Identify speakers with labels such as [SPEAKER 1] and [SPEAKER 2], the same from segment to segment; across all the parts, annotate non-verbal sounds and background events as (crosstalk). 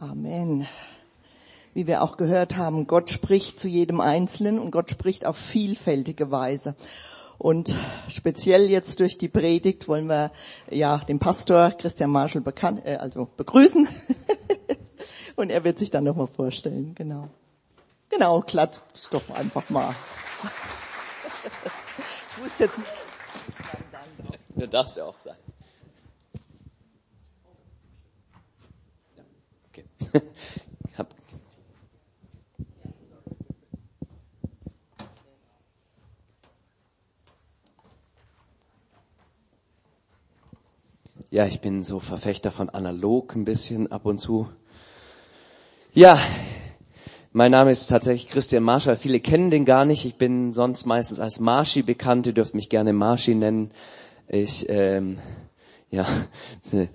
[SPEAKER 1] Amen. Wie wir auch gehört haben, Gott spricht zu jedem Einzelnen und Gott spricht auf vielfältige Weise. Und speziell jetzt durch die Predigt wollen wir ja den Pastor Christian Marschall bekannt, äh, also begrüßen. (laughs) und er wird sich dann nochmal vorstellen, genau. Genau, klatscht doch einfach mal. (laughs)
[SPEAKER 2] ich wusste jetzt nicht. Du darfst ja auch sein. Ja, ich bin so Verfechter von analog ein bisschen ab und zu. Ja, mein Name ist tatsächlich Christian Marschall. Viele kennen den gar nicht. Ich bin sonst meistens als Marschi bekannt. Ihr dürft mich gerne Marschi nennen. Ich, ähm, ja, (laughs)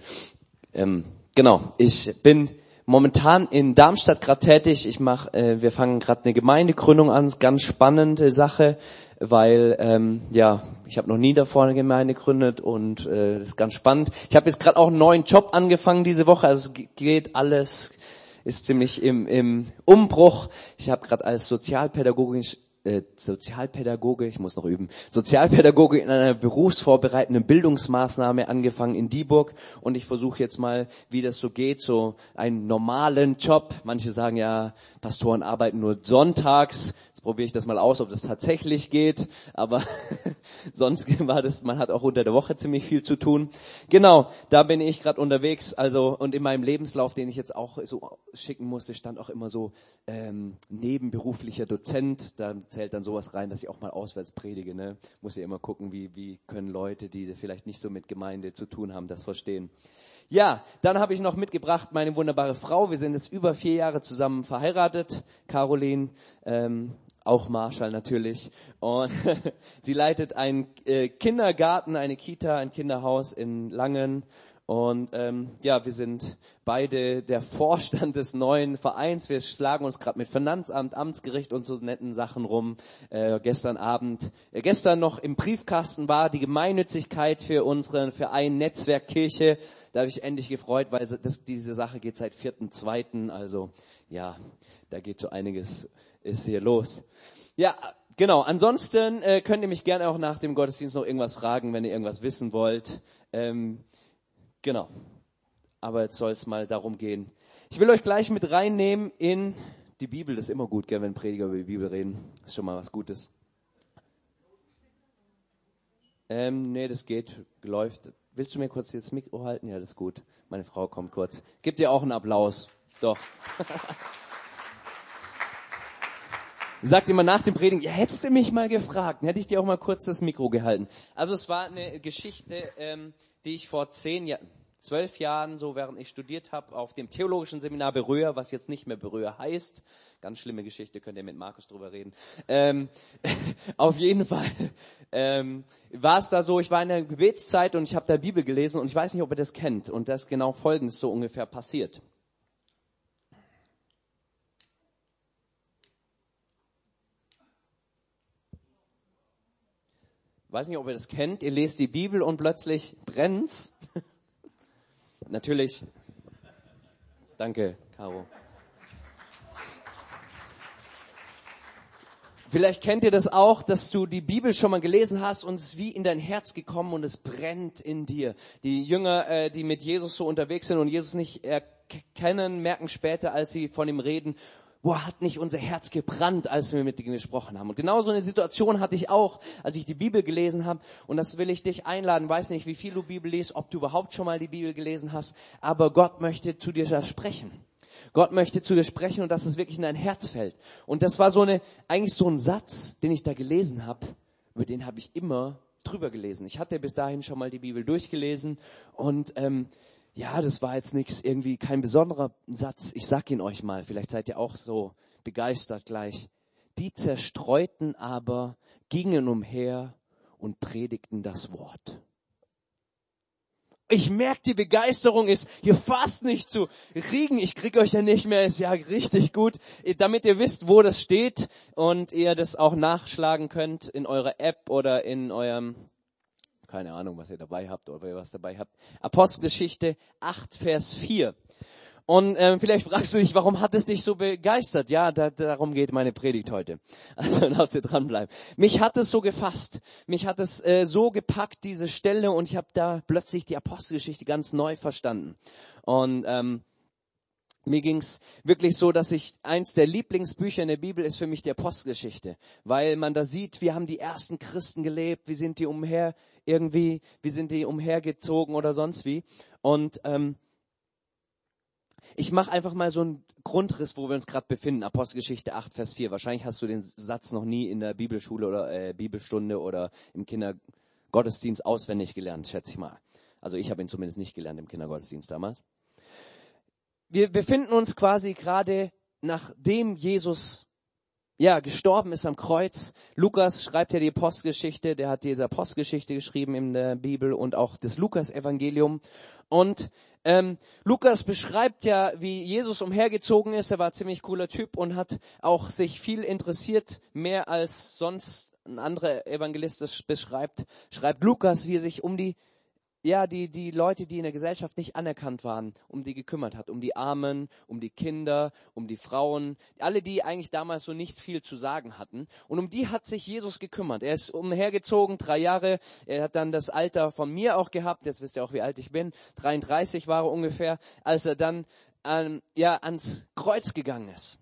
[SPEAKER 2] ähm, genau. Ich bin momentan in Darmstadt gerade tätig. Ich mach, äh, wir fangen gerade eine Gemeindegründung an. Ganz spannende Sache weil ähm, ja ich habe noch nie davor eine Gemeinde gegründet und äh, ist ganz spannend. Ich habe jetzt gerade auch einen neuen Job angefangen diese Woche, also es geht alles ist ziemlich im, im Umbruch. Ich habe gerade als sozialpädagogisch äh, Sozialpädagoge, ich muss noch üben, Sozialpädagoge in einer berufsvorbereitenden Bildungsmaßnahme angefangen in Dieburg und ich versuche jetzt mal, wie das so geht, so einen normalen Job. Manche sagen ja, Pastoren arbeiten nur sonntags probiere ich das mal aus, ob das tatsächlich geht. Aber (laughs) sonst war das, man hat auch unter der Woche ziemlich viel zu tun. Genau, da bin ich gerade unterwegs. Also und in meinem Lebenslauf, den ich jetzt auch so schicken musste, stand auch immer so ähm, nebenberuflicher Dozent. Da zählt dann sowas rein, dass ich auch mal auswärts predige. Ne? Muss ja immer gucken, wie wie können Leute, die vielleicht nicht so mit Gemeinde zu tun haben, das verstehen. Ja, dann habe ich noch mitgebracht meine wunderbare Frau. Wir sind jetzt über vier Jahre zusammen verheiratet. Caroline, ähm, auch Marshall natürlich. Und (laughs) sie leitet einen äh, Kindergarten, eine Kita, ein Kinderhaus in Langen. Und ähm, ja, wir sind beide der Vorstand des neuen Vereins. Wir schlagen uns gerade mit Finanzamt, Amtsgericht und so netten Sachen rum. Äh, gestern Abend, äh, gestern noch im Briefkasten war die Gemeinnützigkeit für unseren Verein Netzwerk Kirche. Da habe ich endlich gefreut, weil das, diese Sache geht seit 4.2. Also ja, da geht so einiges ist hier los. Ja, genau. Ansonsten äh, könnt ihr mich gerne auch nach dem Gottesdienst noch irgendwas fragen, wenn ihr irgendwas wissen wollt. Ähm, genau. Aber jetzt soll es mal darum gehen. Ich will euch gleich mit reinnehmen in die Bibel. Das ist immer gut, gell, wenn Prediger über die Bibel reden. Das ist schon mal was Gutes. Ähm, nee, das geht, läuft. Willst du mir kurz das Mikro halten? Ja, das ist gut. Meine Frau kommt kurz. Gib dir auch einen Applaus. Doch. (laughs) sagt immer nach dem Predigen, ja, hättest du mich mal gefragt, hätte ich dir auch mal kurz das Mikro gehalten. Also es war eine Geschichte, ähm, die ich vor zehn Jahren, zwölf Jahren, so während ich studiert habe, auf dem theologischen Seminar Berühr, was jetzt nicht mehr Berühr heißt. Ganz schlimme Geschichte, könnt ihr mit Markus drüber reden. Ähm, (laughs) auf jeden Fall ähm, war es da so, ich war in der Gebetszeit und ich habe da Bibel gelesen und ich weiß nicht, ob ihr das kennt. Und das genau folgendes so ungefähr passiert. Weiß nicht, ob ihr das kennt, ihr lest die Bibel und plötzlich brennt's. (laughs) Natürlich. Danke, Caro. Vielleicht kennt ihr das auch, dass du die Bibel schon mal gelesen hast und es ist wie in dein Herz gekommen und es brennt in dir. Die Jünger, äh, die mit Jesus so unterwegs sind und Jesus nicht erkennen, merken später, als sie von ihm reden, boah, hat nicht unser Herz gebrannt, als wir mit ihm gesprochen haben. Und genau so eine Situation hatte ich auch, als ich die Bibel gelesen habe. Und das will ich dich einladen. Weiß nicht, wie viel du Bibel liest, ob du überhaupt schon mal die Bibel gelesen hast. Aber Gott möchte zu dir sprechen. Gott möchte zu dir sprechen und dass es wirklich in dein Herz fällt. Und das war so eine, eigentlich so ein Satz, den ich da gelesen habe. Über den habe ich immer drüber gelesen. Ich hatte bis dahin schon mal die Bibel durchgelesen und ähm, ja, das war jetzt nichts, irgendwie kein besonderer Satz. Ich sag ihn euch mal, vielleicht seid ihr auch so begeistert gleich. Die Zerstreuten aber gingen umher und predigten das Wort. Ich merke, die Begeisterung ist hier fast nicht zu kriegen. Ich krieg euch ja nicht mehr, ist ja richtig gut. Damit ihr wisst, wo das steht und ihr das auch nachschlagen könnt in eurer App oder in eurem keine Ahnung, was ihr dabei habt oder was ihr dabei habt. Apostelgeschichte 8, Vers 4. Und ähm, vielleicht fragst du dich, warum hat es dich so begeistert? Ja, da, darum geht meine Predigt heute. Also darfst du dranbleiben. Mich hat es so gefasst. Mich hat es äh, so gepackt, diese Stelle, und ich habe da plötzlich die Apostelgeschichte ganz neu verstanden. Und ähm, mir ging's wirklich so, dass ich eins der Lieblingsbücher in der Bibel ist für mich die Apostelgeschichte, weil man da sieht, wie haben die ersten Christen gelebt, wie sind die umher irgendwie, wie sind die umhergezogen oder sonst wie. Und ähm, ich mache einfach mal so einen Grundriss, wo wir uns gerade befinden. Apostelgeschichte 8, Vers 4. Wahrscheinlich hast du den Satz noch nie in der Bibelschule oder äh, Bibelstunde oder im Kindergottesdienst auswendig gelernt, schätze ich mal. Also ich habe ihn zumindest nicht gelernt im Kindergottesdienst damals. Wir befinden uns quasi gerade nachdem Jesus ja, gestorben ist am Kreuz. Lukas schreibt ja die Apostelgeschichte, der hat diese Apostelgeschichte geschrieben in der Bibel und auch das Lukas-Evangelium. Und ähm, Lukas beschreibt ja, wie Jesus umhergezogen ist. Er war ziemlich cooler Typ und hat auch sich viel interessiert, mehr als sonst ein anderer Evangelist das beschreibt. Schreibt Lukas, wie er sich um die ja, die, die Leute, die in der Gesellschaft nicht anerkannt waren, um die gekümmert hat, um die Armen, um die Kinder, um die Frauen, alle, die eigentlich damals so nicht viel zu sagen hatten. Und um die hat sich Jesus gekümmert. Er ist umhergezogen, drei Jahre. Er hat dann das Alter von mir auch gehabt. Jetzt wisst ihr auch, wie alt ich bin. 33 war er ungefähr, als er dann ähm, ja ans Kreuz gegangen ist.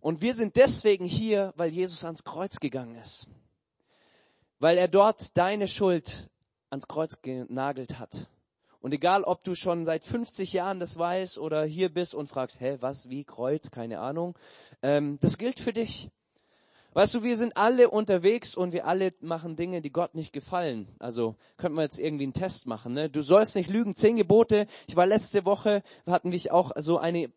[SPEAKER 2] Und wir sind deswegen hier, weil Jesus ans Kreuz gegangen ist. Weil er dort deine Schuld ans Kreuz genagelt hat. Und egal, ob du schon seit 50 Jahren das weißt oder hier bist und fragst, hä, was, wie, Kreuz, keine Ahnung, ähm, das gilt für dich. Weißt du, wir sind alle unterwegs und wir alle machen Dinge, die Gott nicht gefallen. Also könnten wir jetzt irgendwie einen Test machen. Ne? Du sollst nicht lügen, zehn Gebote. Ich war letzte Woche, hatten wir auch so eine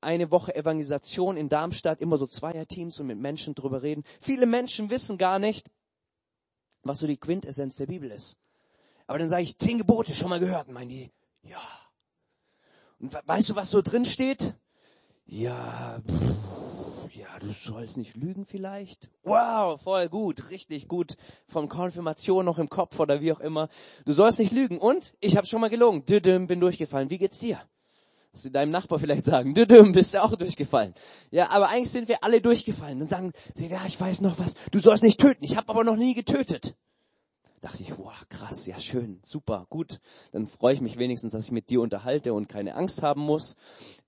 [SPEAKER 2] eine Woche Evangelisation in Darmstadt, immer so Zweierteams und mit Menschen drüber reden. Viele Menschen wissen gar nicht, was so die Quintessenz der Bibel ist. Aber dann sage ich, zehn Gebote schon mal gehört. Meinen die, ja. Und weißt du, was so drin steht? Ja, pff, ja, du sollst nicht lügen vielleicht. Wow, voll gut, richtig gut. Von Konfirmation noch im Kopf oder wie auch immer. Du sollst nicht lügen. Und ich habe schon mal gelogen. Düdüm, bin durchgefallen. Wie geht's dir? Du deinem Nachbar vielleicht sagen, düdüm, bist du auch durchgefallen. Ja, aber eigentlich sind wir alle durchgefallen. Dann sagen sie, ja, ich weiß noch was. Du sollst nicht töten. Ich habe aber noch nie getötet dachte ich, wow, krass, ja schön, super, gut. Dann freue ich mich wenigstens, dass ich mit dir unterhalte und keine Angst haben muss.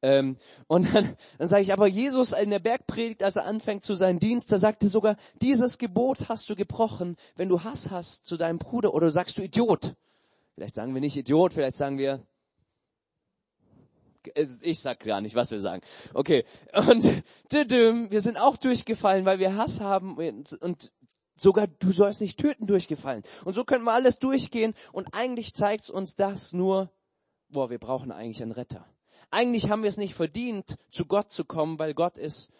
[SPEAKER 2] Ähm, und dann, dann sage ich, aber Jesus in der Bergpredigt, als er anfängt zu seinem Dienst, da sagte sogar, dieses Gebot hast du gebrochen, wenn du Hass hast zu deinem Bruder oder sagst du Idiot. Vielleicht sagen wir nicht Idiot, vielleicht sagen wir, ich sag gar nicht, was wir sagen. Okay. Und wir sind auch durchgefallen, weil wir Hass haben und sogar du sollst nicht töten durchgefallen. Und so können wir alles durchgehen und eigentlich zeigt uns das nur, boah, wir brauchen eigentlich einen Retter. Eigentlich haben wir es nicht verdient, zu Gott zu kommen, weil Gott ist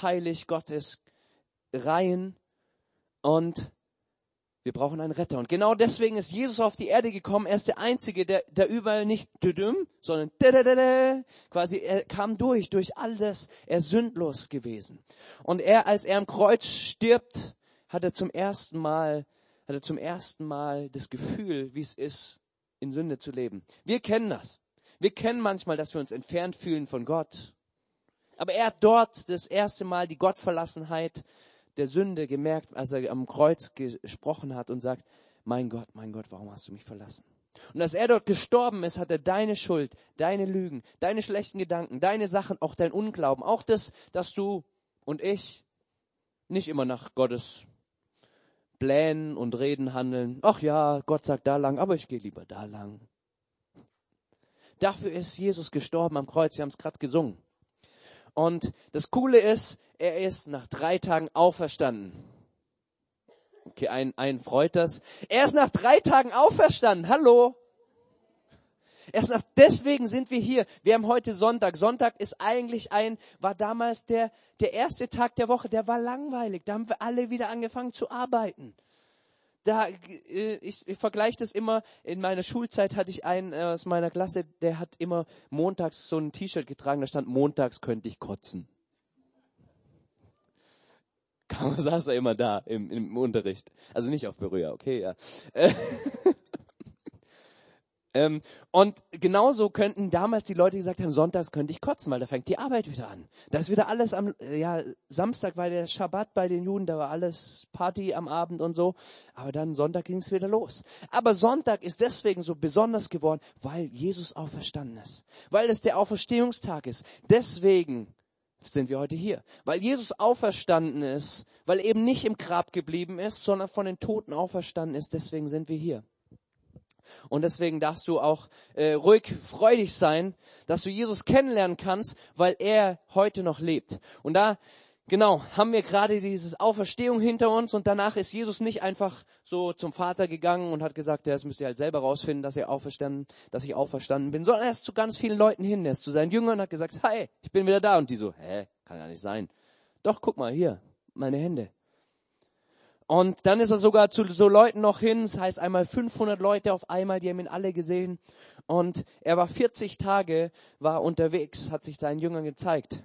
[SPEAKER 2] heilig, Gott ist rein und wir brauchen einen Retter. Und genau deswegen ist Jesus auf die Erde gekommen. Er ist der Einzige, der, der überall nicht düdüm, sondern quasi er kam durch, durch alles. Er ist sündlos gewesen. Und er, als er am Kreuz stirbt, hat er zum ersten Mal, hat er zum ersten Mal das Gefühl, wie es ist, in Sünde zu leben. Wir kennen das. Wir kennen manchmal, dass wir uns entfernt fühlen von Gott. Aber er hat dort das erste Mal die Gottverlassenheit der Sünde gemerkt, als er am Kreuz gesprochen hat und sagt, mein Gott, mein Gott, warum hast du mich verlassen? Und als er dort gestorben ist, hat er deine Schuld, deine Lügen, deine schlechten Gedanken, deine Sachen, auch dein Unglauben, auch das, dass du und ich nicht immer nach Gottes Plänen und Reden handeln. Ach ja, Gott sagt da lang, aber ich gehe lieber da lang. Dafür ist Jesus gestorben am Kreuz. Wir haben es gerade gesungen. Und das Coole ist, er ist nach drei Tagen auferstanden. Okay, ein, ein freut das. Er ist nach drei Tagen auferstanden. Hallo. Erst nach, deswegen sind wir hier. Wir haben heute Sonntag. Sonntag ist eigentlich ein, war damals der, der erste Tag der Woche, der war langweilig. Da haben wir alle wieder angefangen zu arbeiten. Da, äh, ich, ich vergleiche das immer, in meiner Schulzeit hatte ich einen äh, aus meiner Klasse, der hat immer montags so ein T-Shirt getragen, da stand, montags könnte ich kotzen. (laughs) Kaum saß er immer da im, im Unterricht. Also nicht auf Berührer, okay, ja. (laughs) Ähm, und genauso könnten damals die Leute gesagt haben, sonntags könnte ich kotzen, weil da fängt die Arbeit wieder an. Da ist wieder alles am, ja, Samstag war der Schabbat bei den Juden, da war alles Party am Abend und so. Aber dann Sonntag ging es wieder los. Aber Sonntag ist deswegen so besonders geworden, weil Jesus auferstanden ist. Weil es der Auferstehungstag ist. Deswegen sind wir heute hier. Weil Jesus auferstanden ist, weil eben nicht im Grab geblieben ist, sondern von den Toten auferstanden ist, deswegen sind wir hier. Und deswegen darfst du auch äh, ruhig freudig sein, dass du Jesus kennenlernen kannst, weil er heute noch lebt. Und da Genau, haben wir gerade dieses Auferstehung hinter uns und danach ist Jesus nicht einfach so zum Vater gegangen und hat gesagt, ja, das müsst ihr halt selber rausfinden, dass er auferstanden, dass ich auferstanden bin, sondern er ist zu ganz vielen Leuten hin, er ist zu seinen Jüngern und hat gesagt, hi, ich bin wieder da und die so, hä, kann ja nicht sein. Doch, guck mal, hier, meine Hände. Und dann ist er sogar zu so Leuten noch hin, das heißt einmal 500 Leute auf einmal, die haben ihn alle gesehen. Und er war 40 Tage, war unterwegs, hat sich seinen Jüngern gezeigt.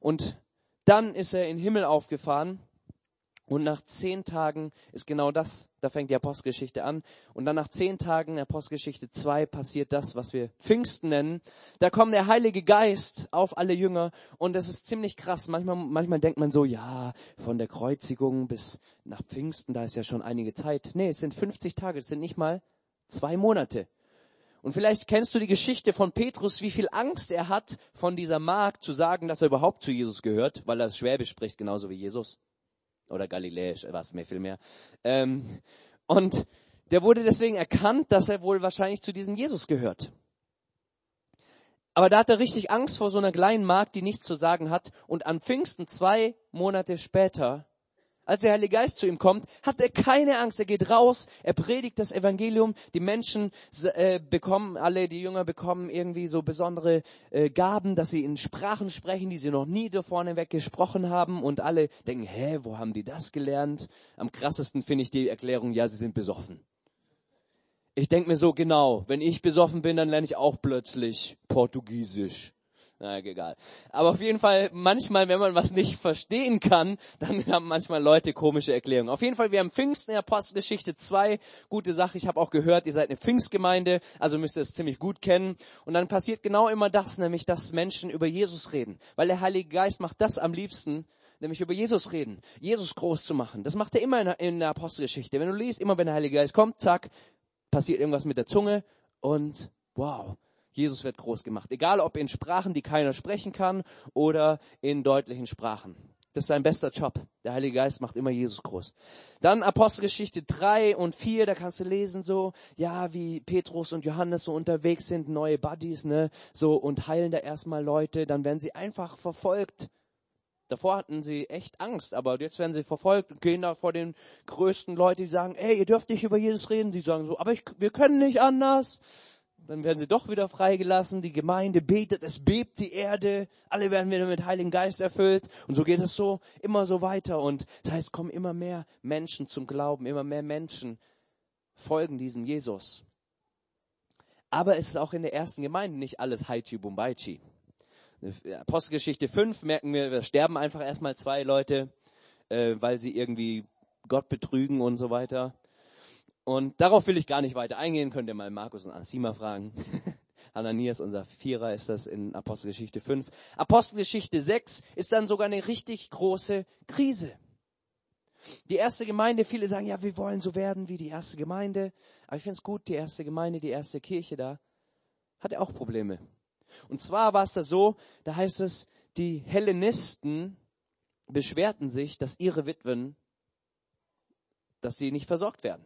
[SPEAKER 2] Und dann ist er in den Himmel aufgefahren und nach zehn Tagen ist genau das, da fängt die Apostelgeschichte an. Und dann nach zehn Tagen, Apostelgeschichte 2, passiert das, was wir Pfingsten nennen. Da kommt der Heilige Geist auf alle Jünger und das ist ziemlich krass. Manchmal, manchmal denkt man so, ja, von der Kreuzigung bis nach Pfingsten, da ist ja schon einige Zeit. Nee, es sind 50 Tage, es sind nicht mal zwei Monate. Und vielleicht kennst du die Geschichte von Petrus, wie viel Angst er hat, von dieser Magd zu sagen, dass er überhaupt zu Jesus gehört, weil er Schwäbisch spricht, genauso wie Jesus. Oder Galiläisch, was mehr, viel mehr. Ähm, und der wurde deswegen erkannt, dass er wohl wahrscheinlich zu diesem Jesus gehört. Aber da hat er richtig Angst vor so einer kleinen Magd, die nichts zu sagen hat. Und an Pfingsten zwei Monate später als der Heilige Geist zu ihm kommt, hat er keine Angst. Er geht raus, er predigt das Evangelium. Die Menschen äh, bekommen, alle die Jünger bekommen irgendwie so besondere äh, Gaben, dass sie in Sprachen sprechen, die sie noch nie da vorne weg gesprochen haben. Und alle denken, hä, wo haben die das gelernt? Am krassesten finde ich die Erklärung, ja, sie sind besoffen. Ich denke mir so, genau, wenn ich besoffen bin, dann lerne ich auch plötzlich Portugiesisch. Na, egal. Aber auf jeden Fall, manchmal, wenn man was nicht verstehen kann, dann (laughs) haben manchmal Leute komische Erklärungen. Auf jeden Fall, wir haben Pfingsten in der Apostelgeschichte 2. Gute Sache. Ich habe auch gehört, ihr seid eine Pfingstgemeinde, also müsst ihr es ziemlich gut kennen. Und dann passiert genau immer das, nämlich, dass Menschen über Jesus reden. Weil der Heilige Geist macht das am liebsten, nämlich über Jesus reden. Jesus groß zu machen. Das macht er immer in der, Apostelgeschichte. Wenn du liest, immer wenn der Heilige Geist kommt, zack, passiert irgendwas mit der Zunge und wow, Jesus wird groß gemacht. Egal ob in Sprachen, die keiner sprechen kann oder in deutlichen Sprachen. Das ist sein bester Job. Der Heilige Geist macht immer Jesus groß. Dann Apostelgeschichte 3 und 4, da kannst du lesen so, ja, wie Petrus und Johannes so unterwegs sind, neue Buddies, ne, so und heilen da erstmal Leute, dann werden sie einfach verfolgt. Davor hatten sie echt Angst, aber jetzt werden sie verfolgt und gehen da vor den größten Leuten, die sagen, ey, ihr dürft nicht über Jesus reden. Sie sagen so, aber ich, wir können nicht anders dann werden sie doch wieder freigelassen, die Gemeinde betet, es bebt die Erde, alle werden wieder mit Heiligen Geist erfüllt und so geht es so immer so weiter und das heißt, kommen immer mehr Menschen zum Glauben, immer mehr Menschen folgen diesem Jesus. Aber es ist auch in der ersten Gemeinde nicht alles Haichi Bumbaichi. Apostelgeschichte 5 merken wir, da sterben einfach erstmal zwei Leute, äh, weil sie irgendwie Gott betrügen und so weiter. Und darauf will ich gar nicht weiter eingehen, könnt ihr mal Markus und Asima fragen. (laughs) Ananias, unser Vierer, ist das in Apostelgeschichte 5. Apostelgeschichte 6 ist dann sogar eine richtig große Krise. Die erste Gemeinde, viele sagen, ja, wir wollen so werden wie die erste Gemeinde. Aber ich finde es gut, die erste Gemeinde, die erste Kirche da, hatte auch Probleme. Und zwar war es da so, da heißt es, die Hellenisten beschwerten sich, dass ihre Witwen, dass sie nicht versorgt werden.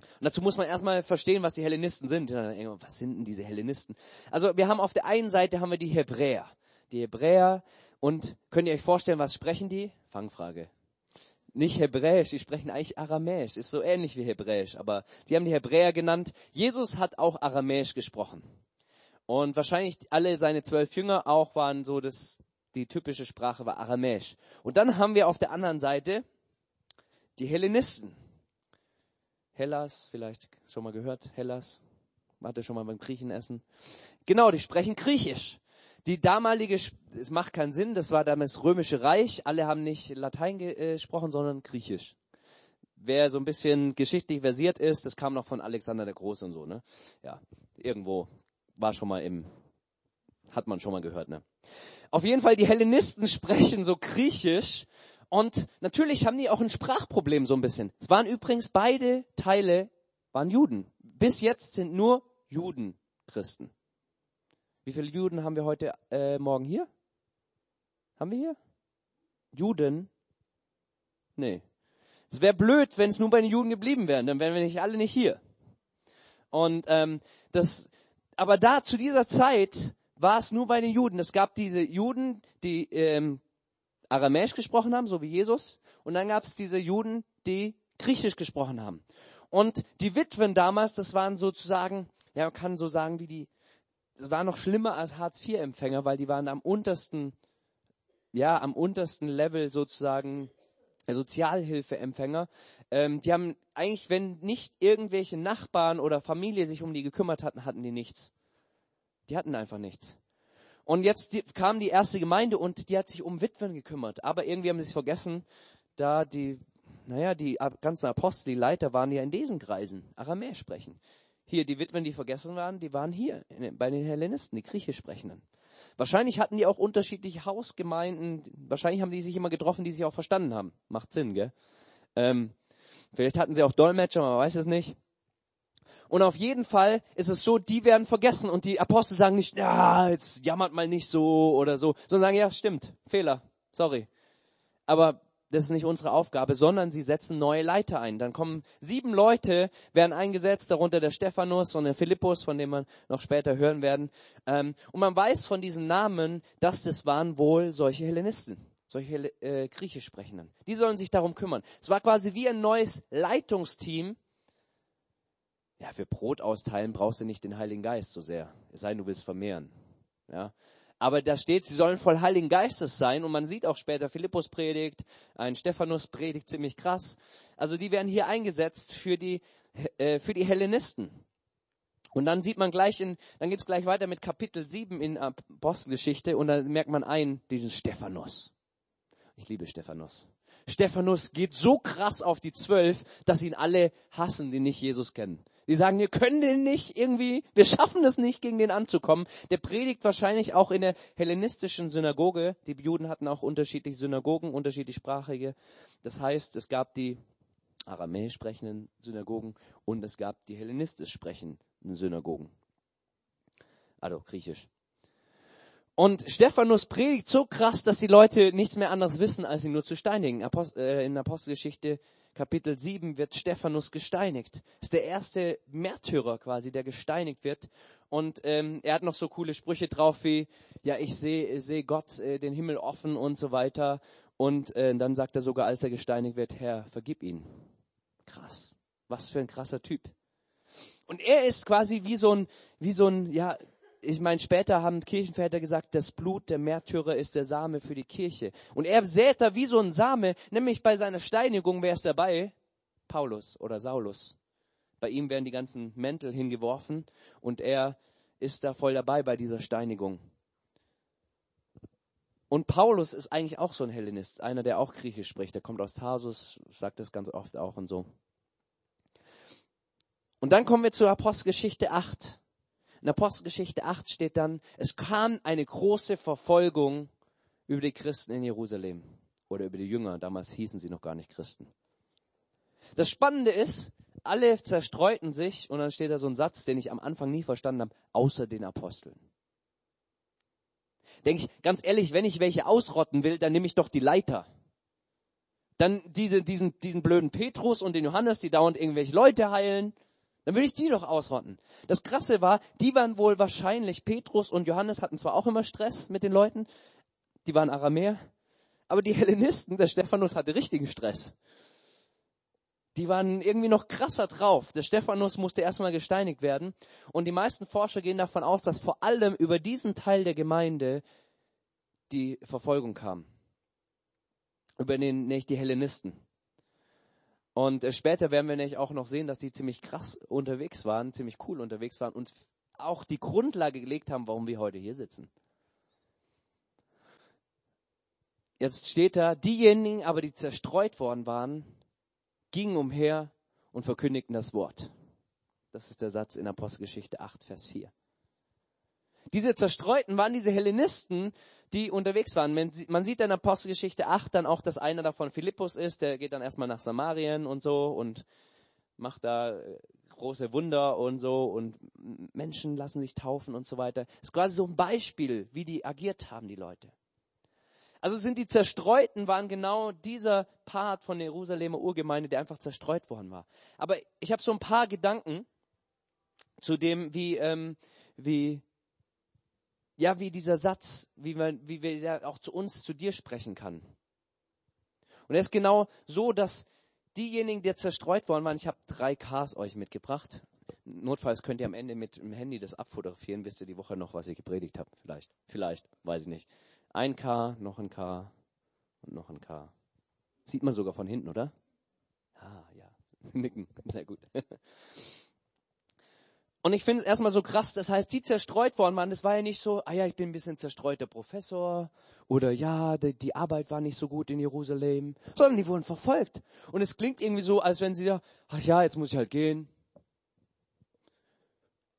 [SPEAKER 2] Und dazu muss man erstmal verstehen, was die Hellenisten sind. Was sind denn diese Hellenisten? Also wir haben auf der einen Seite haben wir die Hebräer. Die Hebräer und könnt ihr euch vorstellen, was sprechen die? Fangfrage. Nicht Hebräisch, die sprechen eigentlich Aramäisch. Ist so ähnlich wie Hebräisch, aber sie haben die Hebräer genannt. Jesus hat auch Aramäisch gesprochen. Und wahrscheinlich alle seine zwölf Jünger auch waren so, dass die typische Sprache war Aramäisch. Und dann haben wir auf der anderen Seite die Hellenisten. Hellas, vielleicht schon mal gehört, Hellas. Warte schon mal beim Griechen essen. Genau, die sprechen Griechisch. Die damalige, es macht keinen Sinn, das war damals römische Reich. Alle haben nicht Latein äh, gesprochen, sondern Griechisch. wer so ein bisschen geschichtlich versiert ist, das kam noch von Alexander der Große und so, ne? Ja, irgendwo war schon mal im, hat man schon mal gehört, ne? Auf jeden Fall, die Hellenisten (laughs) sprechen so griechisch und natürlich haben die auch ein Sprachproblem so ein bisschen. Es waren übrigens beide Teile, waren Juden. Bis jetzt sind nur Juden Christen. Wie viele Juden haben wir heute äh, Morgen hier? Haben wir hier? Juden? Nee. Es wäre blöd, wenn es nur bei den Juden geblieben wären, dann wären wir nicht alle nicht hier. Und ähm, das, aber da zu dieser Zeit war es nur bei den Juden. Es gab diese Juden, die ähm, Aramäisch gesprochen haben, so wie Jesus, und dann gab es diese Juden, die Griechisch gesprochen haben. Und die Witwen damals, das waren sozusagen, ja, man kann so sagen, wie die, das war noch schlimmer als Hartz-IV-Empfänger, weil die waren am untersten, ja, am untersten Level sozusagen Sozialhilfeempfänger. Ähm, die haben eigentlich, wenn nicht irgendwelche Nachbarn oder Familie sich um die gekümmert hatten, hatten die nichts. Die hatten einfach nichts. Und jetzt die, kam die erste Gemeinde und die hat sich um Witwen gekümmert. Aber irgendwie haben sie sich vergessen, da die, naja, die ganzen Apostel, die Leiter waren ja in diesen Kreisen, Aramäisch sprechen. Hier, die Witwen, die vergessen waren, die waren hier, bei den Hellenisten, die Griechisch sprechenden. Wahrscheinlich hatten die auch unterschiedliche Hausgemeinden, wahrscheinlich haben die sich immer getroffen, die sich auch verstanden haben. Macht Sinn, gell? Ähm, vielleicht hatten sie auch Dolmetscher, man weiß es nicht. Und auf jeden Fall ist es so, die werden vergessen und die Apostel sagen nicht, ja, jetzt jammert mal nicht so oder so, sondern sagen, ja, stimmt, Fehler, sorry. Aber das ist nicht unsere Aufgabe, sondern sie setzen neue Leiter ein. Dann kommen sieben Leute, werden eingesetzt, darunter der Stephanus und der Philippus, von dem man noch später hören werden. Ähm, und man weiß von diesen Namen, dass das waren wohl solche Hellenisten, solche äh, griechisch sprechenden. Die sollen sich darum kümmern. Es war quasi wie ein neues Leitungsteam, ja, für Brot austeilen brauchst du nicht den Heiligen Geist so sehr. Es sei denn, du willst vermehren. Ja. Aber da steht, sie sollen voll Heiligen Geistes sein. Und man sieht auch später, Philippus predigt, ein Stephanus predigt ziemlich krass. Also die werden hier eingesetzt für die, äh, für die Hellenisten. Und dann sieht man gleich in, dann geht's gleich weiter mit Kapitel 7 in Apostelgeschichte und dann merkt man ein, diesen Stephanus. Ich liebe Stephanus. Stephanus geht so krass auf die Zwölf, dass ihn alle hassen, die nicht Jesus kennen. Die sagen, wir können den nicht irgendwie, wir schaffen es nicht, gegen den anzukommen. Der predigt wahrscheinlich auch in der hellenistischen Synagoge. Die Juden hatten auch unterschiedliche Synagogen, unterschiedlich sprachige. Das heißt, es gab die aramäisch sprechenden Synagogen und es gab die hellenistisch sprechenden Synagogen. Also griechisch. Und Stephanus predigt so krass, dass die Leute nichts mehr anderes wissen, als ihn nur zu steinigen. Apost äh, in Apostelgeschichte Kapitel 7 wird Stephanus gesteinigt. Ist der erste Märtyrer quasi, der gesteinigt wird. Und ähm, er hat noch so coole Sprüche drauf wie, ja, ich sehe seh Gott äh, den Himmel offen und so weiter. Und äh, dann sagt er sogar, als er gesteinigt wird, Herr, vergib ihn. Krass. Was für ein krasser Typ. Und er ist quasi wie so ein, wie so ein, ja, ich meine, später haben Kirchenväter gesagt, das Blut der Märtyrer ist der Same für die Kirche. Und er sät da wie so ein Same, nämlich bei seiner Steinigung, wer ist dabei? Paulus oder Saulus. Bei ihm werden die ganzen Mäntel hingeworfen und er ist da voll dabei bei dieser Steinigung. Und Paulus ist eigentlich auch so ein Hellenist, einer, der auch Griechisch spricht. Der kommt aus Tarsus, sagt das ganz oft auch und so. Und dann kommen wir zur Apostelgeschichte 8. In Apostelgeschichte 8 steht dann, es kam eine große Verfolgung über die Christen in Jerusalem oder über die Jünger. Damals hießen sie noch gar nicht Christen. Das Spannende ist, alle zerstreuten sich und dann steht da so ein Satz, den ich am Anfang nie verstanden habe, außer den Aposteln. Denke ich, ganz ehrlich, wenn ich welche ausrotten will, dann nehme ich doch die Leiter. Dann diese, diesen, diesen blöden Petrus und den Johannes, die dauernd irgendwelche Leute heilen. Dann würde ich die doch ausrotten. Das Krasse war, die waren wohl wahrscheinlich, Petrus und Johannes hatten zwar auch immer Stress mit den Leuten, die waren Aramäer, aber die (laughs) Hellenisten, der Stephanus hatte richtigen Stress. Die waren irgendwie noch krasser drauf. Der Stephanus musste erstmal gesteinigt werden. Und die meisten Forscher gehen davon aus, dass vor allem über diesen Teil der Gemeinde die Verfolgung kam. Über den, nicht die Hellenisten. Und äh, später werden wir nämlich auch noch sehen, dass die ziemlich krass unterwegs waren, ziemlich cool unterwegs waren und auch die Grundlage gelegt haben, warum wir heute hier sitzen. Jetzt steht da, diejenigen aber, die zerstreut worden waren, gingen umher und verkündigten das Wort. Das ist der Satz in Apostelgeschichte 8, Vers 4. Diese Zerstreuten waren diese Hellenisten, die unterwegs waren. Man sieht in Apostelgeschichte 8 dann auch, dass einer davon Philippus ist, der geht dann erstmal nach Samarien und so und macht da äh, große Wunder und so und Menschen lassen sich taufen und so weiter. Das ist quasi so ein Beispiel, wie die agiert haben, die Leute. Also sind die Zerstreuten, waren genau dieser Part von der Jerusalemer Urgemeinde, der einfach zerstreut worden war. Aber ich habe so ein paar Gedanken zu dem, wie, ähm, wie, ja, wie dieser Satz, wie man, wie wir auch zu uns, zu dir sprechen kann. Und er ist genau so, dass diejenigen, die zerstreut worden waren, ich habe drei Ks euch mitgebracht. Notfalls könnt ihr am Ende mit dem Handy das abfotografieren, wisst ihr die Woche noch, was ich gepredigt habe. Vielleicht, vielleicht, weiß ich nicht. Ein K, noch ein K und noch ein K. Sieht man sogar von hinten, oder? Ah, ja. (laughs) Nicken, sehr gut. (laughs) Und ich finde es erstmal so krass, das heißt, die zerstreut worden waren, das war ja nicht so, ah ja, ich bin ein bisschen zerstreuter Professor oder ja, die, die Arbeit war nicht so gut in Jerusalem, sondern die wurden verfolgt. Und es klingt irgendwie so, als wenn sie da, ach ja, jetzt muss ich halt gehen.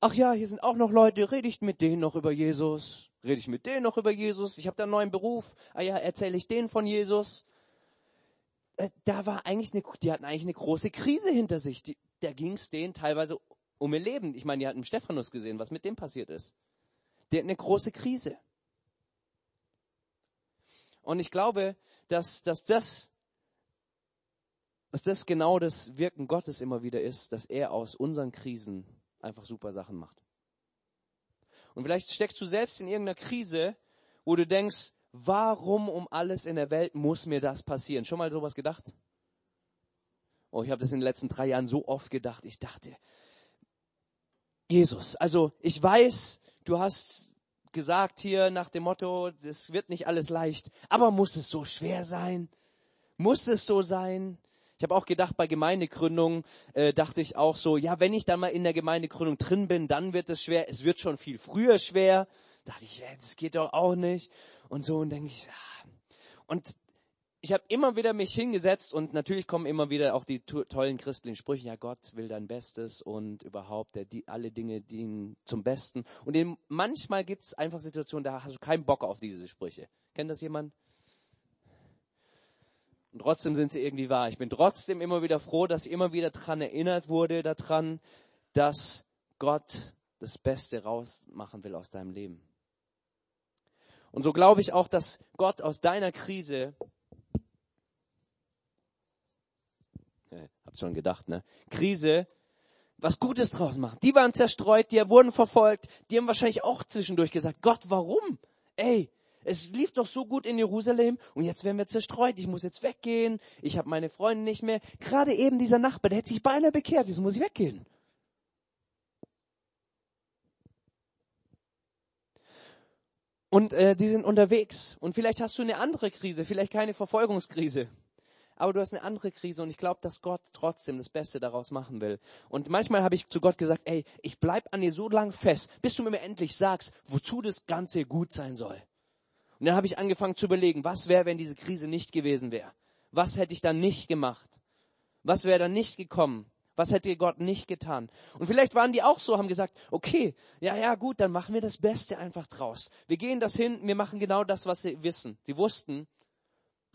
[SPEAKER 2] Ach ja, hier sind auch noch Leute, rede ich mit denen noch über Jesus? Rede ich mit denen noch über Jesus? Ich habe da einen neuen Beruf. Ah ja, erzähle ich denen von Jesus? Äh, da war eigentlich eine, die hatten eigentlich eine große Krise hinter sich. Die, da ging es denen teilweise um ihr Leben. Ich meine, die hatten Stephanus gesehen, was mit dem passiert ist. Der hat eine große Krise. Und ich glaube, dass, dass das, dass das genau das Wirken Gottes immer wieder ist, dass er aus unseren Krisen einfach super Sachen macht. Und vielleicht steckst du selbst in irgendeiner Krise, wo du denkst, warum um alles in der Welt muss mir das passieren? Schon mal sowas gedacht? Oh, ich habe das in den letzten drei Jahren so oft gedacht. Ich dachte, Jesus. Also ich weiß, du hast gesagt hier nach dem Motto, es wird nicht alles leicht, aber muss es so schwer sein? Muss es so sein? Ich habe auch gedacht, bei Gemeindegründung äh, dachte ich auch so, ja, wenn ich dann mal in der Gemeindegründung drin bin, dann wird es schwer. Es wird schon viel früher schwer. Dachte ich, ja, das geht doch auch nicht. Und so und denke ich, ja. Und ich habe immer wieder mich hingesetzt und natürlich kommen immer wieder auch die tollen christlichen Sprüche, ja Gott will dein Bestes und überhaupt der, die, alle Dinge dienen zum Besten. Und in, manchmal gibt es einfach Situationen, da hast du keinen Bock auf diese Sprüche. Kennt das jemand? Und trotzdem sind sie irgendwie wahr. Ich bin trotzdem immer wieder froh, dass ich immer wieder daran erinnert wurde, daran, dass Gott das Beste rausmachen will aus deinem Leben. Und so glaube ich auch, dass Gott aus deiner Krise Hab schon gedacht, ne? Krise, was Gutes draus machen. Die waren zerstreut, die wurden verfolgt, die haben wahrscheinlich auch zwischendurch gesagt, Gott, warum? Ey, es lief doch so gut in Jerusalem und jetzt werden wir zerstreut. Ich muss jetzt weggehen. Ich habe meine Freunde nicht mehr. Gerade eben dieser Nachbar, der hätte sich beinahe bekehrt. Jetzt muss ich weggehen. Und äh, die sind unterwegs. Und vielleicht hast du eine andere Krise, vielleicht keine Verfolgungskrise aber du hast eine andere Krise und ich glaube, dass Gott trotzdem das Beste daraus machen will. Und manchmal habe ich zu Gott gesagt, ey, ich bleib an dir so lang fest, bis du mir endlich sagst, wozu das Ganze gut sein soll. Und dann habe ich angefangen zu überlegen, was wäre, wenn diese Krise nicht gewesen wäre? Was hätte ich dann nicht gemacht? Was wäre dann nicht gekommen? Was hätte Gott nicht getan? Und vielleicht waren die auch so, haben gesagt, okay, ja, ja, gut, dann machen wir das Beste einfach draus. Wir gehen das hin, wir machen genau das, was sie wissen. Sie wussten,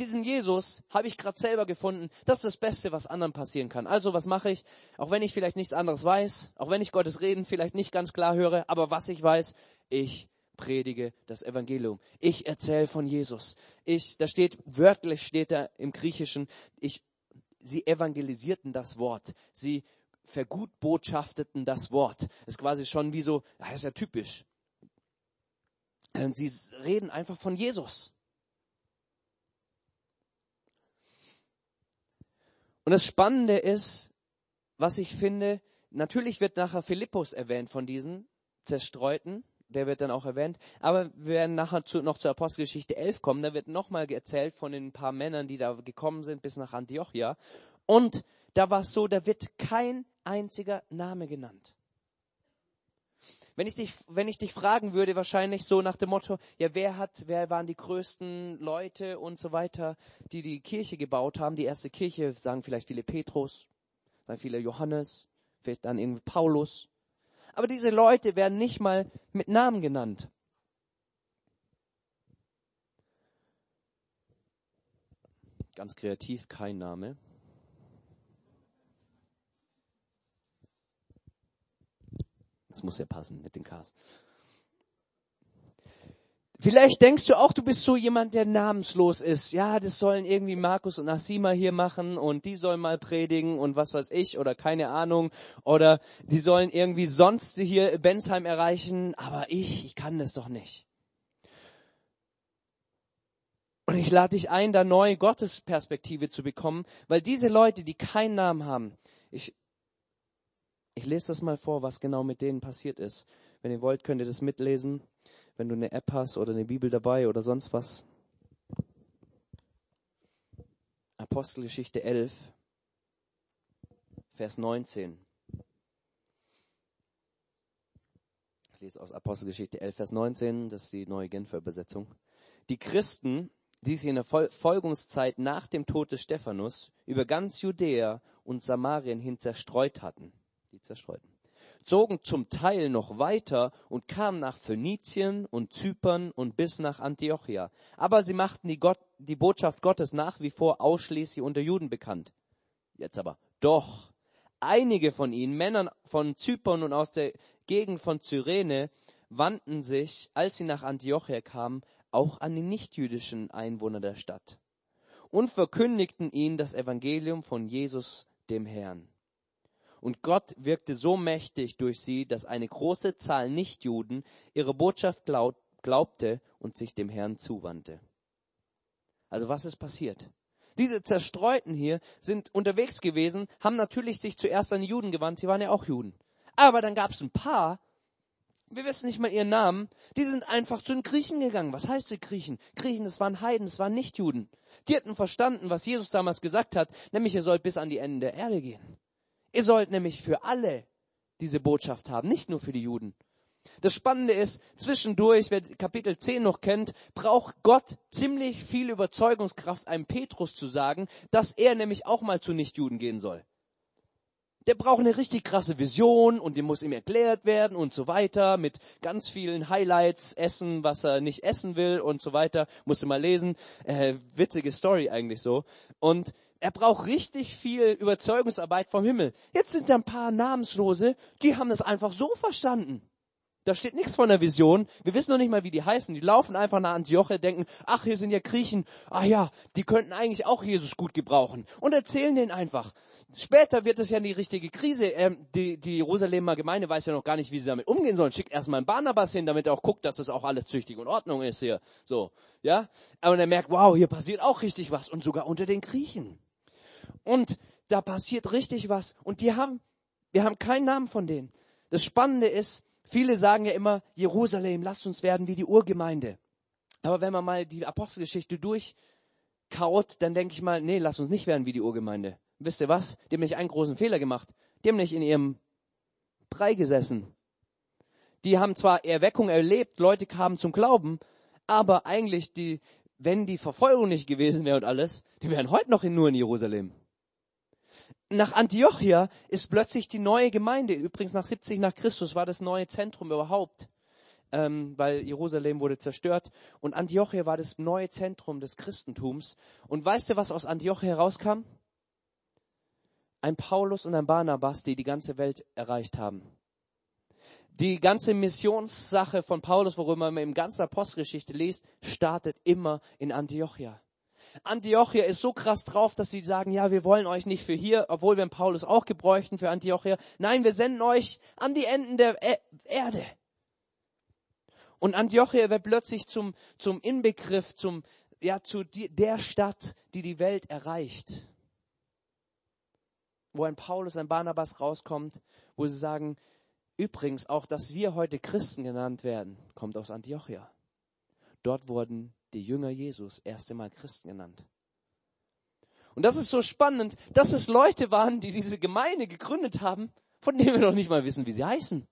[SPEAKER 2] diesen Jesus habe ich gerade selber gefunden. Das ist das Beste, was anderen passieren kann. Also was mache ich? Auch wenn ich vielleicht nichts anderes weiß, auch wenn ich Gottes Reden vielleicht nicht ganz klar höre, aber was ich weiß, ich predige das Evangelium. Ich erzähle von Jesus. Ich, da steht wörtlich steht da im Griechischen, ich, sie evangelisierten das Wort. Sie vergutbotschafteten das Wort. Das ist quasi schon wie so, das ist ja typisch. Und sie reden einfach von Jesus. Und das Spannende ist, was ich finde, natürlich wird nachher Philippus erwähnt von diesen Zerstreuten, der wird dann auch erwähnt, aber wir werden nachher zu, noch zur Apostelgeschichte 11 kommen, da wird nochmal erzählt von den paar Männern, die da gekommen sind bis nach Antiochia. Und da war es so, da wird kein einziger Name genannt. Wenn ich dich, wenn ich dich fragen würde, wahrscheinlich so nach dem Motto, ja, wer hat, wer waren die größten Leute und so weiter, die die Kirche gebaut haben, die erste Kirche, sagen vielleicht viele Petrus, sagen viele Johannes, vielleicht dann irgendwie Paulus. Aber diese Leute werden nicht mal mit Namen genannt. Ganz kreativ, kein Name. Das muss ja passen mit den Ks. Vielleicht denkst du auch, du bist so jemand, der namenslos ist. Ja, das sollen irgendwie Markus und Asima hier machen und die sollen mal predigen und was weiß ich oder keine Ahnung oder die sollen irgendwie sonst hier Bensheim erreichen, aber ich, ich kann das doch nicht. Und ich lade dich ein, da neue Gottesperspektive zu bekommen, weil diese Leute, die keinen Namen haben, ich ich lese das mal vor, was genau mit denen passiert ist. Wenn ihr wollt, könnt ihr das mitlesen, wenn du eine App hast oder eine Bibel dabei oder sonst was. Apostelgeschichte 11, Vers 19. Ich lese aus Apostelgeschichte 11, Vers 19, das ist die neue Genfer Übersetzung. Die Christen, die sich in der Folgungszeit nach dem Tod des Stephanus über ganz Judäa und Samarien hin zerstreut hatten zerstreuten, zogen zum Teil noch weiter und kamen nach Phönizien und Zypern und bis nach Antiochia. Aber sie machten die, Gott, die Botschaft Gottes nach wie vor ausschließlich unter Juden bekannt. Jetzt aber, doch, einige von ihnen, Männern von Zypern und aus der Gegend von Cyrene, wandten sich, als sie nach Antiochia kamen, auch an die nichtjüdischen Einwohner der Stadt und verkündigten ihnen das Evangelium von Jesus dem Herrn. Und Gott wirkte so mächtig durch sie, dass eine große Zahl Nichtjuden ihre Botschaft glaubte und sich dem Herrn zuwandte. Also was ist passiert? Diese Zerstreuten hier sind unterwegs gewesen, haben natürlich sich zuerst an die Juden gewandt, sie waren ja auch Juden. Aber dann gab es ein paar, wir wissen nicht mal ihren Namen, die sind einfach zu den Griechen gegangen. Was heißt die Griechen? Griechen, das waren Heiden, das waren Nichtjuden. Die hatten verstanden, was Jesus damals gesagt hat, nämlich ihr sollt bis an die Enden der Erde gehen. Ihr sollt nämlich für alle diese Botschaft haben, nicht nur für die Juden. Das Spannende ist, zwischendurch, wer Kapitel 10 noch kennt, braucht Gott ziemlich viel Überzeugungskraft, einem Petrus zu sagen, dass er nämlich auch mal zu Nichtjuden gehen soll. Der braucht eine richtig krasse Vision und die muss ihm erklärt werden und so weiter, mit ganz vielen Highlights, essen, was er nicht essen will und so weiter. Musste mal lesen. Äh, witzige Story eigentlich so. Und er braucht richtig viel Überzeugungsarbeit vom Himmel. Jetzt sind da ein paar Namenslose, die haben das einfach so verstanden. Da steht nichts von der Vision. Wir wissen noch nicht mal, wie die heißen. Die laufen einfach nach Antioche, denken, ach, hier sind ja Griechen. Ah ja, die könnten eigentlich auch Jesus gut gebrauchen. Und erzählen den einfach. Später wird es ja die richtige Krise. Ähm, die, die Jerusalemer Gemeinde weiß ja noch gar nicht, wie sie damit umgehen sollen. Schickt erstmal einen Barnabas hin, damit er auch guckt, dass das auch alles züchtig und Ordnung ist hier. So, ja. Und er merkt, wow, hier passiert auch richtig was. Und sogar unter den Griechen. Und da passiert richtig was. Und die haben, wir haben keinen Namen von denen. Das Spannende ist, viele sagen ja immer, Jerusalem, lasst uns werden wie die Urgemeinde. Aber wenn man mal die Apostelgeschichte durchkaut, dann denke ich mal, nee, lasst uns nicht werden wie die Urgemeinde. Wisst ihr was? Die haben nicht einen großen Fehler gemacht. Die haben nicht in ihrem Brei gesessen. Die haben zwar Erweckung erlebt, Leute kamen zum Glauben, aber eigentlich die, wenn die Verfolgung nicht gewesen wäre und alles, die wären heute noch in, nur in Jerusalem nach Antiochia ist plötzlich die neue Gemeinde. Übrigens nach 70 nach Christus war das neue Zentrum überhaupt, ähm, weil Jerusalem wurde zerstört. Und Antiochia war das neue Zentrum des Christentums. Und weißt du, was aus Antiochia herauskam? Ein Paulus und ein Barnabas, die die ganze Welt erreicht haben. Die ganze Missionssache von Paulus, worüber man im ganzen Apostelgeschichte liest, startet immer in Antiochia. Antiochia ist so krass drauf, dass sie sagen, ja, wir wollen euch nicht für hier, obwohl wir Paulus auch gebräuchten für Antiochia. Nein, wir senden euch an die Enden der e Erde. Und Antiochia wird plötzlich zum, zum Inbegriff, zum, ja, zu die, der Stadt, die die Welt erreicht. Wo ein Paulus, ein Barnabas rauskommt, wo sie sagen, übrigens auch, dass wir heute Christen genannt werden, kommt aus Antiochia. Dort wurden die Jünger Jesus erste Mal Christen genannt. Und das ist so spannend, dass es Leute waren, die diese Gemeinde gegründet haben, von denen wir noch nicht mal wissen, wie sie heißen.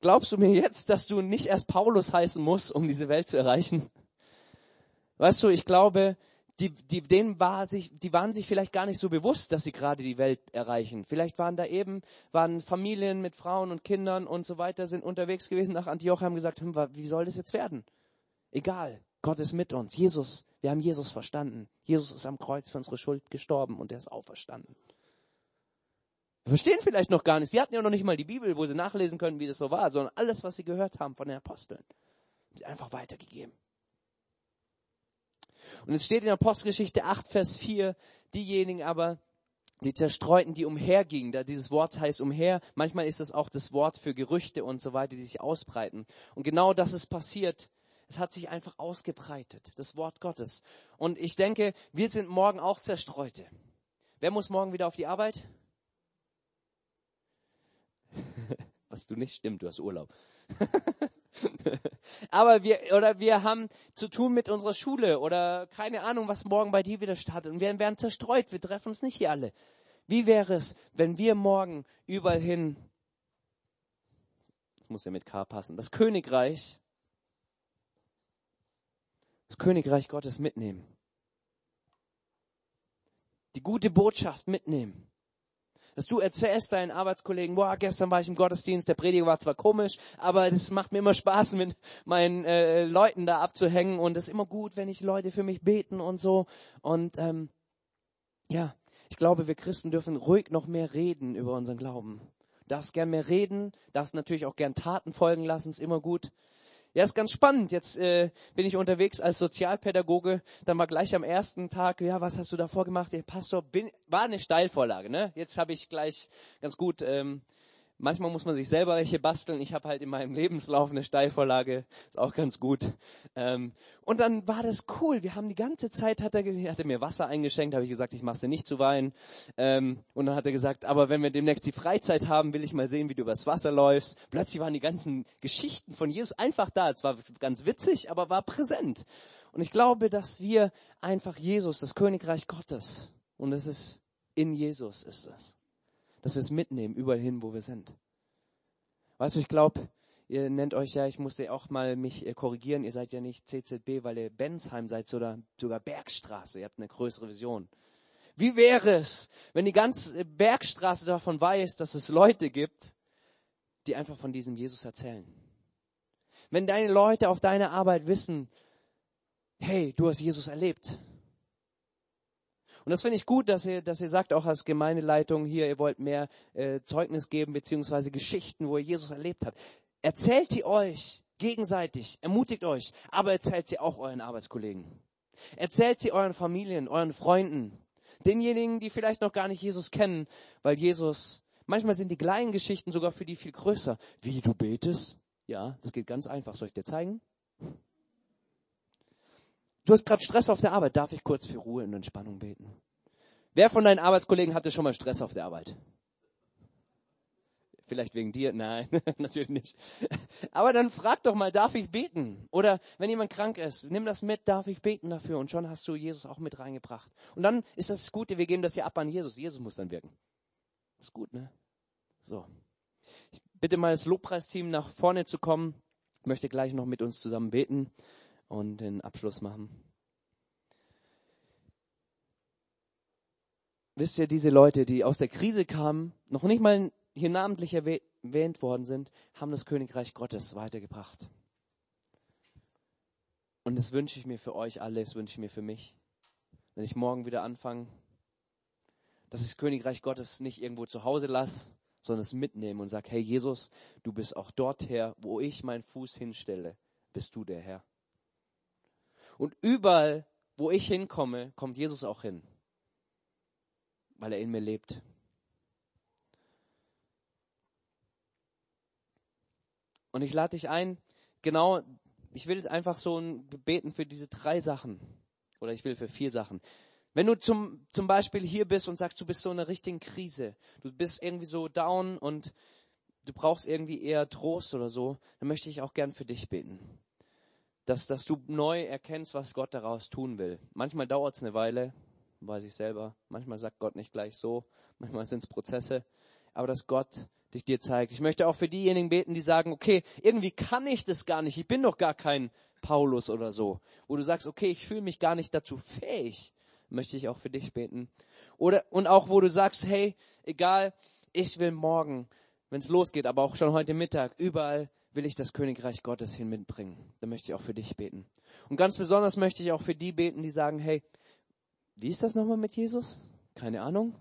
[SPEAKER 2] Glaubst du mir jetzt, dass du nicht erst Paulus heißen musst, um diese Welt zu erreichen? Weißt du, ich glaube, die, die, denen war sich, die waren sich vielleicht gar nicht so bewusst, dass sie gerade die Welt erreichen. Vielleicht waren da eben, waren Familien mit Frauen und Kindern und so weiter, sind unterwegs gewesen nach Antioch, haben gesagt, hm, wie soll das jetzt werden? Egal, Gott ist mit uns. Jesus, wir haben Jesus verstanden. Jesus ist am Kreuz für unsere Schuld gestorben und er ist auferstanden. Wir verstehen vielleicht noch gar nicht. Sie hatten ja noch nicht mal die Bibel, wo sie nachlesen können, wie das so war, sondern alles, was sie gehört haben von den Aposteln, sie einfach weitergegeben. Und es steht in Apostelgeschichte 8, Vers 4, diejenigen aber, die Zerstreuten, die umhergingen, da dieses Wort heißt umher, manchmal ist es auch das Wort für Gerüchte und so weiter, die sich ausbreiten. Und genau das ist passiert. Es hat sich einfach ausgebreitet, das Wort Gottes. Und ich denke, wir sind morgen auch Zerstreute. Wer muss morgen wieder auf die Arbeit? Was du nicht stimmt, du hast Urlaub. (laughs) Aber wir, oder wir haben zu tun mit unserer Schule oder keine Ahnung, was morgen bei dir wieder startet. Und wir werden zerstreut. Wir treffen uns nicht hier alle. Wie wäre es, wenn wir morgen überall hin, das muss ja mit K passen, das Königreich, das Königreich Gottes mitnehmen. Die gute Botschaft mitnehmen dass du erzählst deinen Arbeitskollegen, boah, gestern war ich im Gottesdienst, der Prediger war zwar komisch, aber es macht mir immer Spaß, mit meinen äh, Leuten da abzuhängen und es ist immer gut, wenn ich Leute für mich beten und so. Und ähm, ja, ich glaube, wir Christen dürfen ruhig noch mehr reden über unseren Glauben. Darfst gern mehr reden, darfst natürlich auch gern Taten folgen lassen, ist immer gut. Ja, ist ganz spannend. Jetzt äh, bin ich unterwegs als Sozialpädagoge. Dann war gleich am ersten Tag, ja, was hast du davor gemacht? Der Pastor bin, war eine Steilvorlage. Ne? Jetzt habe ich gleich ganz gut ähm, Manchmal muss man sich selber welche basteln. Ich habe halt in meinem Lebenslauf eine Steilvorlage, ist auch ganz gut. Ähm, und dann war das cool. Wir haben die ganze Zeit, hat er, hat er mir Wasser eingeschenkt, habe ich gesagt, ich mache dir nicht zu weinen. Ähm, und dann hat er gesagt, aber wenn wir demnächst die Freizeit haben, will ich mal sehen, wie du übers Wasser läufst. Plötzlich waren die ganzen Geschichten von Jesus einfach da. Es war ganz witzig, aber war präsent. Und ich glaube, dass wir einfach Jesus, das Königreich Gottes, und es ist in Jesus ist es dass wir es mitnehmen, überall hin, wo wir sind. Weißt du, ich glaube, ihr nennt euch ja, ich musste auch mal mich äh, korrigieren, ihr seid ja nicht CZB, weil ihr Bensheim seid, sondern sogar Bergstraße, ihr habt eine größere Vision. Wie wäre es, wenn die ganze Bergstraße davon weiß, dass es Leute gibt, die einfach von diesem Jesus erzählen? Wenn deine Leute auf deiner Arbeit wissen, hey, du hast Jesus erlebt. Und das finde ich gut, dass ihr, dass ihr sagt, auch als Gemeindeleitung hier, ihr wollt mehr äh, Zeugnis geben, beziehungsweise Geschichten, wo ihr Jesus erlebt habt. Erzählt sie euch gegenseitig, ermutigt euch, aber erzählt sie auch euren Arbeitskollegen. Erzählt sie euren Familien, euren Freunden, denjenigen, die vielleicht noch gar nicht Jesus kennen, weil Jesus, manchmal sind die kleinen Geschichten sogar für die viel größer. Wie du betest? Ja, das geht ganz einfach. Soll ich dir zeigen? Du hast gerade Stress auf der Arbeit. Darf ich kurz für Ruhe und Entspannung beten? Wer von deinen Arbeitskollegen hatte schon mal Stress auf der Arbeit? Vielleicht wegen dir? Nein, (laughs) natürlich nicht. Aber dann frag doch mal, darf ich beten? Oder wenn jemand krank ist, nimm das mit, darf ich beten dafür? Und schon hast du Jesus auch mit reingebracht. Und dann ist das Gute, wir geben das hier ab an Jesus. Jesus muss dann wirken. Ist gut, ne? So. Ich bitte mal das Lobpreisteam nach vorne zu kommen. Ich möchte gleich noch mit uns zusammen beten und den Abschluss machen. Wisst ihr, diese Leute, die aus der Krise kamen, noch nicht mal hier namentlich erwähnt worden sind, haben das Königreich Gottes weitergebracht. Und das wünsche ich mir für euch alle, das wünsche ich mir für mich. Wenn ich morgen wieder anfange, dass ich das Königreich Gottes nicht irgendwo zu Hause lasse, sondern es mitnehme und sage, hey Jesus, du bist auch dort her, wo ich meinen Fuß hinstelle, bist du der Herr. Und überall, wo ich hinkomme, kommt Jesus auch hin, weil er in mir lebt. Und ich lade dich ein, genau, ich will einfach so beten für diese drei Sachen. Oder ich will für vier Sachen. Wenn du zum, zum Beispiel hier bist und sagst, du bist so in einer richtigen Krise, du bist irgendwie so down und du brauchst irgendwie eher Trost oder so, dann möchte ich auch gern für dich beten dass, dass du neu erkennst, was Gott daraus tun will. Manchmal dauert es eine Weile, weiß ich selber. Manchmal sagt Gott nicht gleich so. Manchmal sind es Prozesse. Aber dass Gott dich dir zeigt. Ich möchte auch für diejenigen beten, die sagen, okay, irgendwie kann ich das gar nicht. Ich bin doch gar kein Paulus oder so. Wo du sagst, okay, ich fühle mich gar nicht dazu fähig. Möchte ich auch für dich beten. Oder, und auch wo du sagst, hey, egal, ich will morgen, wenn es losgeht, aber auch schon heute Mittag, überall will ich das Königreich Gottes hin mitbringen. Da möchte ich auch für dich beten. Und ganz besonders möchte ich auch für die beten, die sagen, hey, wie ist das nochmal mit Jesus? Keine Ahnung.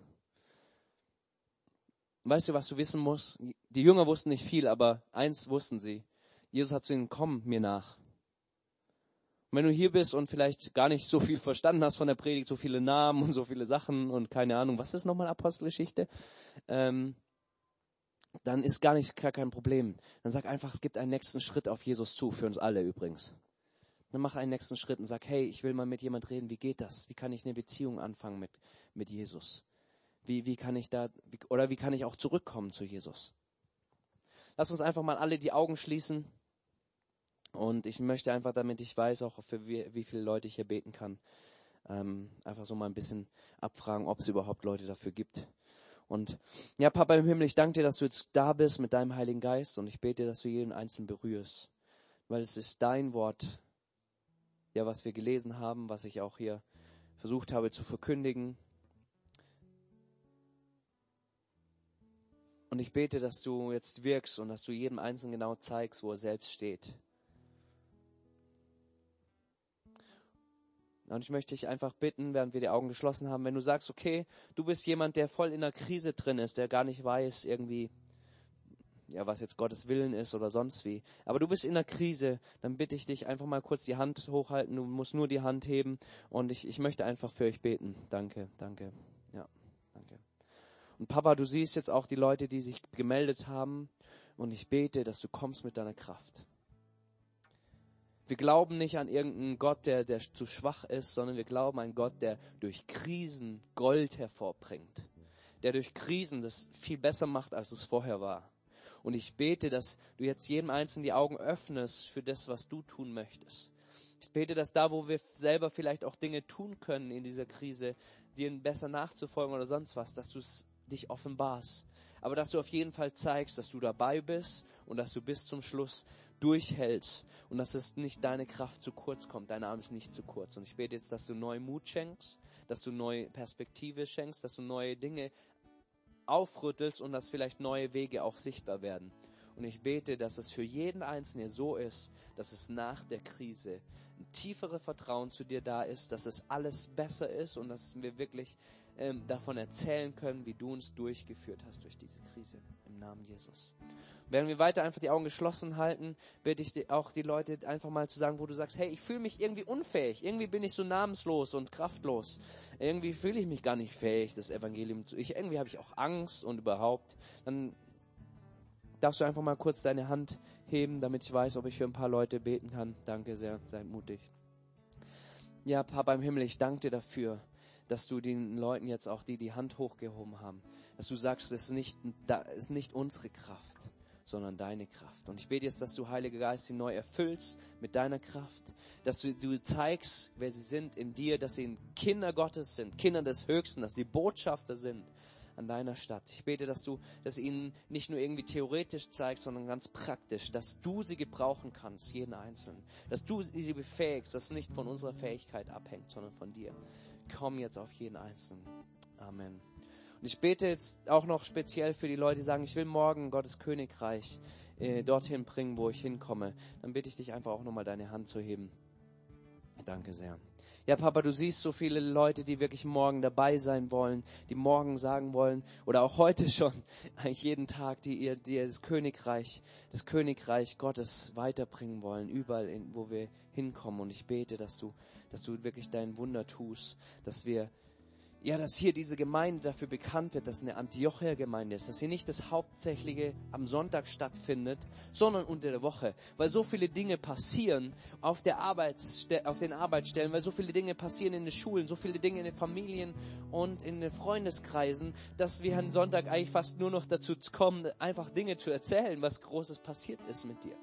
[SPEAKER 2] Weißt du, was du wissen musst? Die Jünger wussten nicht viel, aber eins wussten sie. Jesus hat zu ihnen, komm mir nach. Und wenn du hier bist und vielleicht gar nicht so viel verstanden hast von der Predigt, so viele Namen und so viele Sachen und keine Ahnung, was ist nochmal Apostelgeschichte? Ähm, dann ist gar nicht gar kein Problem. Dann sag einfach, es gibt einen nächsten Schritt auf Jesus zu, für uns alle übrigens. Dann mach einen nächsten Schritt und sag, hey, ich will mal mit jemand reden, wie geht das? Wie kann ich eine Beziehung anfangen mit, mit Jesus? Wie, wie kann ich da, wie, oder wie kann ich auch zurückkommen zu Jesus? Lass uns einfach mal alle die Augen schließen. Und ich möchte einfach, damit ich weiß, auch für wie, wie viele Leute ich hier beten kann, ähm, einfach so mal ein bisschen abfragen, ob es überhaupt Leute dafür gibt. Und ja, Papa im Himmel, ich danke dir, dass du jetzt da bist mit deinem Heiligen Geist und ich bete, dass du jeden Einzelnen berührst. Weil es ist dein Wort, ja, was wir gelesen haben, was ich auch hier versucht habe zu verkündigen. Und ich bete, dass du jetzt wirkst und dass du jedem Einzelnen genau zeigst, wo er selbst steht. Und ich möchte dich einfach bitten, während wir die Augen geschlossen haben, wenn du sagst, okay, du bist jemand, der voll in der Krise drin ist, der gar nicht weiß irgendwie, ja, was jetzt Gottes Willen ist oder sonst wie. Aber du bist in der Krise, dann bitte ich dich einfach mal kurz die Hand hochhalten. Du musst nur die Hand heben und ich, ich möchte einfach für euch beten. Danke, danke. Ja, danke. Und Papa, du siehst jetzt auch die Leute, die sich gemeldet haben. Und ich bete, dass du kommst mit deiner Kraft. Wir glauben nicht an irgendeinen Gott, der, der zu schwach ist, sondern wir glauben an Gott, der durch Krisen Gold hervorbringt. Der durch Krisen das viel besser macht, als es vorher war. Und ich bete, dass du jetzt jedem Einzelnen die Augen öffnest für das, was du tun möchtest. Ich bete, dass da, wo wir selber vielleicht auch Dinge tun können in dieser Krise, dir besser nachzufolgen oder sonst was, dass du es dich offenbarst. Aber dass du auf jeden Fall zeigst, dass du dabei bist und dass du bis zum Schluss durchhältst und dass es nicht deine Kraft zu kurz kommt, dein Arm ist nicht zu kurz. Und ich bete jetzt, dass du neue Mut schenkst, dass du neue Perspektive schenkst, dass du neue Dinge aufrüttelst und dass vielleicht neue Wege auch sichtbar werden. Und ich bete, dass es für jeden Einzelnen so ist, dass es nach der Krise ein tieferes Vertrauen zu dir da ist, dass es alles besser ist und dass wir wirklich ähm, davon erzählen können, wie du uns durchgeführt hast durch diese Krise. Namen Jesus. Während wir weiter einfach die Augen geschlossen halten, bitte ich auch die Leute einfach mal zu sagen, wo du sagst, hey, ich fühle mich irgendwie unfähig, irgendwie bin ich so namenslos und kraftlos, irgendwie fühle ich mich gar nicht fähig, das Evangelium zu, ich, irgendwie habe ich auch Angst und überhaupt, dann darfst du einfach mal kurz deine Hand heben, damit ich weiß, ob ich für ein paar Leute beten kann. Danke sehr, sei mutig. Ja, Papa im Himmel, ich danke dir dafür, dass du den Leuten jetzt auch die die Hand hochgehoben haben, dass du sagst, es ist nicht, es ist nicht unsere Kraft, sondern deine Kraft. Und ich bete jetzt, dass du, Heiliger Geist, sie neu erfüllst mit deiner Kraft, dass du, du zeigst, wer sie sind in dir, dass sie Kinder Gottes sind, Kinder des Höchsten, dass sie Botschafter sind an deiner Stadt. Ich bete, dass du das ihnen nicht nur irgendwie theoretisch zeigst, sondern ganz praktisch, dass du sie gebrauchen kannst, jeden Einzelnen. Dass du sie befähigst, dass es nicht von unserer Fähigkeit abhängt, sondern von dir. Komm jetzt auf jeden Einzelnen. Amen. Und ich bete jetzt auch noch speziell für die Leute, die sagen, ich will morgen Gottes Königreich äh, dorthin bringen, wo ich hinkomme. Dann bitte ich dich einfach auch nochmal deine Hand zu heben. Danke sehr. Ja, Papa, du siehst so viele Leute, die wirklich morgen dabei sein wollen, die morgen sagen wollen, oder auch heute schon, (laughs) eigentlich jeden Tag, die ihr, die ihr das Königreich, das Königreich Gottes weiterbringen wollen, überall, in, wo wir hinkommen. Und ich bete, dass du, dass du wirklich dein Wunder tust, dass wir ja, dass hier diese Gemeinde dafür bekannt wird, dass eine Antiochia-Gemeinde ist, dass hier nicht das Hauptsächliche am Sonntag stattfindet, sondern unter der Woche, weil so viele Dinge passieren auf der Arbeitsste auf den Arbeitsstellen, weil so viele Dinge passieren in den Schulen, so viele Dinge in den Familien und in den Freundeskreisen, dass wir am Sonntag eigentlich fast nur noch dazu kommen, einfach Dinge zu erzählen, was Großes passiert ist mit dir.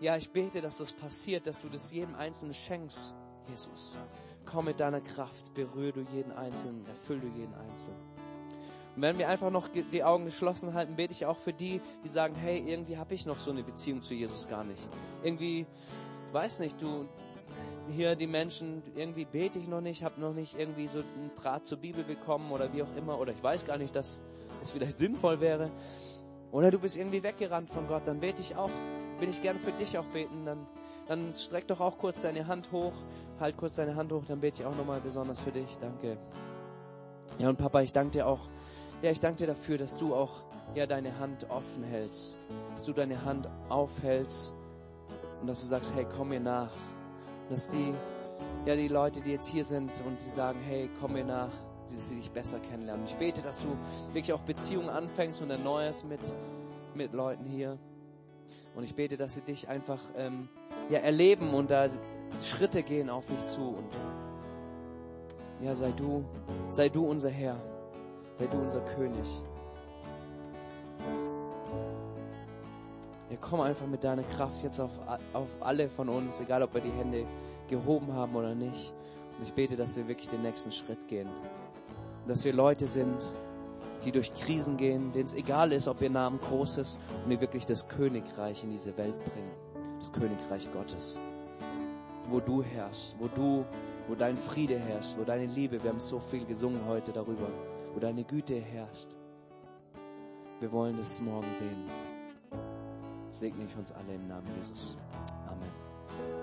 [SPEAKER 2] Ja, ich bete, dass das passiert, dass du das jedem Einzelnen schenkst, Jesus. Komm mit deiner Kraft, berühre du jeden Einzelnen, erfüll du jeden Einzelnen. Und wenn wir einfach noch die Augen geschlossen halten, bete ich auch für die, die sagen, hey, irgendwie habe ich noch so eine Beziehung zu Jesus gar nicht. Irgendwie, weiß nicht, du, hier die Menschen, irgendwie bete ich noch nicht, habe noch nicht irgendwie so einen Draht zur Bibel bekommen oder wie auch immer, oder ich weiß gar nicht, dass es vielleicht (laughs) sinnvoll wäre. Oder du bist irgendwie weggerannt von Gott, dann bete ich auch, will ich gerne für dich auch beten, dann, dann streck doch auch kurz deine Hand hoch, halt kurz deine Hand hoch, dann bete ich auch nochmal besonders für dich, danke. Ja, und Papa, ich danke dir auch, ja, ich danke dir dafür, dass du auch, ja, deine Hand offen hältst, dass du deine Hand aufhältst und dass du sagst, hey, komm mir nach, dass die, ja, die Leute, die jetzt hier sind und die sagen, hey, komm mir nach, dass sie dich besser kennenlernen. Ich bete, dass du wirklich auch Beziehungen anfängst und erneuerst mit, mit Leuten hier. Und ich bete, dass sie dich einfach ähm, ja erleben und da Schritte gehen auf dich zu. Und ja, sei du, sei du unser Herr, sei du unser König. Ja, komm einfach mit deiner Kraft jetzt auf, auf alle von uns, egal ob wir die Hände gehoben haben oder nicht. Und ich bete, dass wir wirklich den nächsten Schritt gehen. Dass wir Leute sind, die durch Krisen gehen, denen es egal ist, ob ihr Namen groß ist und die wirklich das Königreich in diese Welt bringen. Das Königreich Gottes. Wo du herrschst, wo du, wo dein Friede herrscht, wo deine Liebe, wir haben so viel gesungen heute darüber, wo deine Güte herrscht. Wir wollen das morgen sehen. Segne ich uns alle im Namen Jesus. Amen.